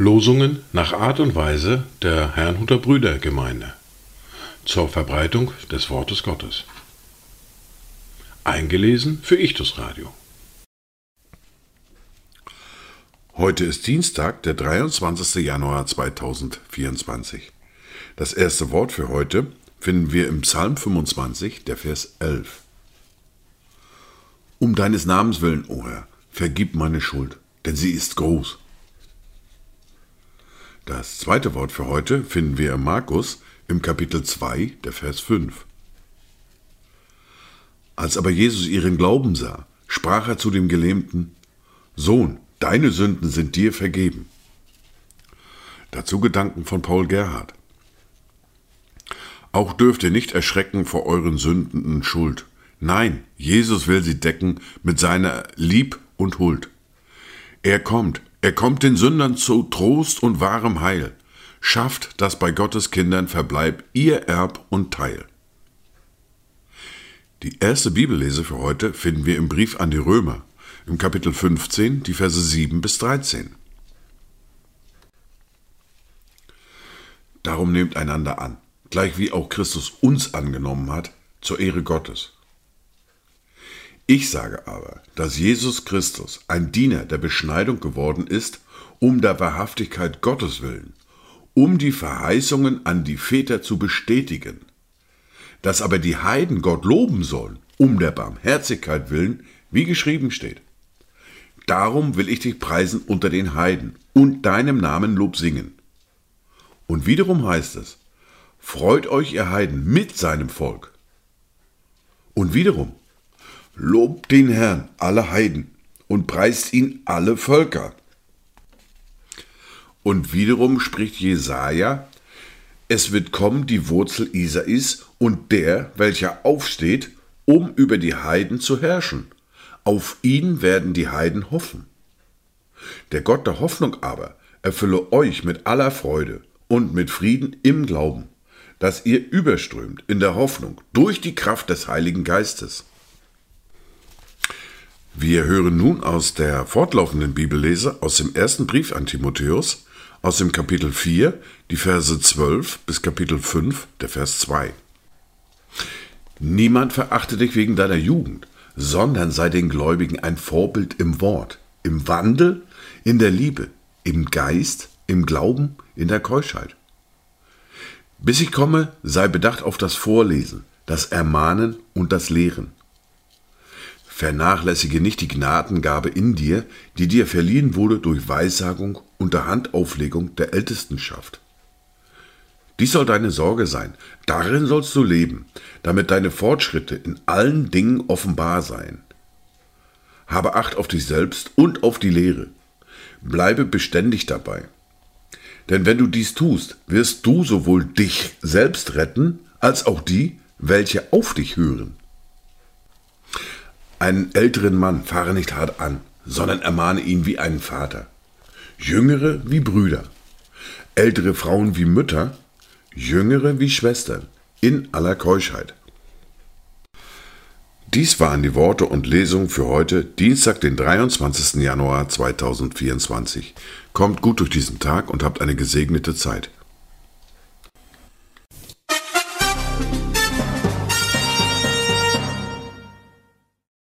Losungen nach Art und Weise der Herrnhuter Brüdergemeinde zur Verbreitung des Wortes Gottes. Eingelesen für Ichtus Radio. Heute ist Dienstag, der 23. Januar 2024. Das erste Wort für heute finden wir im Psalm 25, der Vers 11. Um deines Namens willen, o Herr, vergib meine Schuld, denn sie ist groß. Das zweite Wort für heute finden wir im Markus im Kapitel 2, der Vers 5. Als aber Jesus ihren Glauben sah, sprach er zu dem Gelähmten, Sohn, deine Sünden sind dir vergeben. Dazu Gedanken von Paul Gerhard. Auch dürft ihr nicht erschrecken vor euren Sünden und Schuld. Nein, Jesus will sie decken mit seiner Lieb und Huld. Er kommt, er kommt den Sündern zu Trost und wahrem Heil, schafft, dass bei Gottes Kindern verbleibt ihr Erb und Teil. Die erste Bibellese für heute finden wir im Brief an die Römer, im Kapitel 15, die Verse 7 bis 13. Darum nehmt einander an gleich wie auch Christus uns angenommen hat, zur Ehre Gottes. Ich sage aber, dass Jesus Christus ein Diener der Beschneidung geworden ist, um der Wahrhaftigkeit Gottes willen, um die Verheißungen an die Väter zu bestätigen, dass aber die Heiden Gott loben sollen, um der Barmherzigkeit willen, wie geschrieben steht. Darum will ich dich preisen unter den Heiden und deinem Namen Lob singen. Und wiederum heißt es, Freut euch, ihr Heiden, mit seinem Volk. Und wiederum, lobt den Herrn, alle Heiden, und preist ihn alle Völker. Und wiederum spricht Jesaja, es wird kommen die Wurzel Isais und der, welcher aufsteht, um über die Heiden zu herrschen. Auf ihn werden die Heiden hoffen. Der Gott der Hoffnung aber erfülle euch mit aller Freude und mit Frieden im Glauben dass ihr überströmt in der Hoffnung durch die Kraft des Heiligen Geistes. Wir hören nun aus der fortlaufenden Bibellese aus dem ersten Brief an Timotheus, aus dem Kapitel 4, die Verse 12 bis Kapitel 5, der Vers 2. Niemand verachte dich wegen deiner Jugend, sondern sei den Gläubigen ein Vorbild im Wort, im Wandel, in der Liebe, im Geist, im Glauben, in der Keuschheit. Bis ich komme, sei bedacht auf das Vorlesen, das Ermahnen und das Lehren. Vernachlässige nicht die Gnadengabe in dir, die dir verliehen wurde durch Weissagung unter Handauflegung der Ältestenschaft. Dies soll deine Sorge sein, darin sollst du leben, damit deine Fortschritte in allen Dingen offenbar seien. Habe Acht auf dich selbst und auf die Lehre. Bleibe beständig dabei. Denn wenn du dies tust, wirst du sowohl dich selbst retten, als auch die, welche auf dich hören. Einen älteren Mann fahre nicht hart an, sondern ermahne ihn wie einen Vater. Jüngere wie Brüder. Ältere Frauen wie Mütter, jüngere wie Schwestern, in aller Keuschheit. Dies waren die Worte und Lesungen für heute, Dienstag, den 23. Januar 2024. Kommt gut durch diesen Tag und habt eine gesegnete Zeit.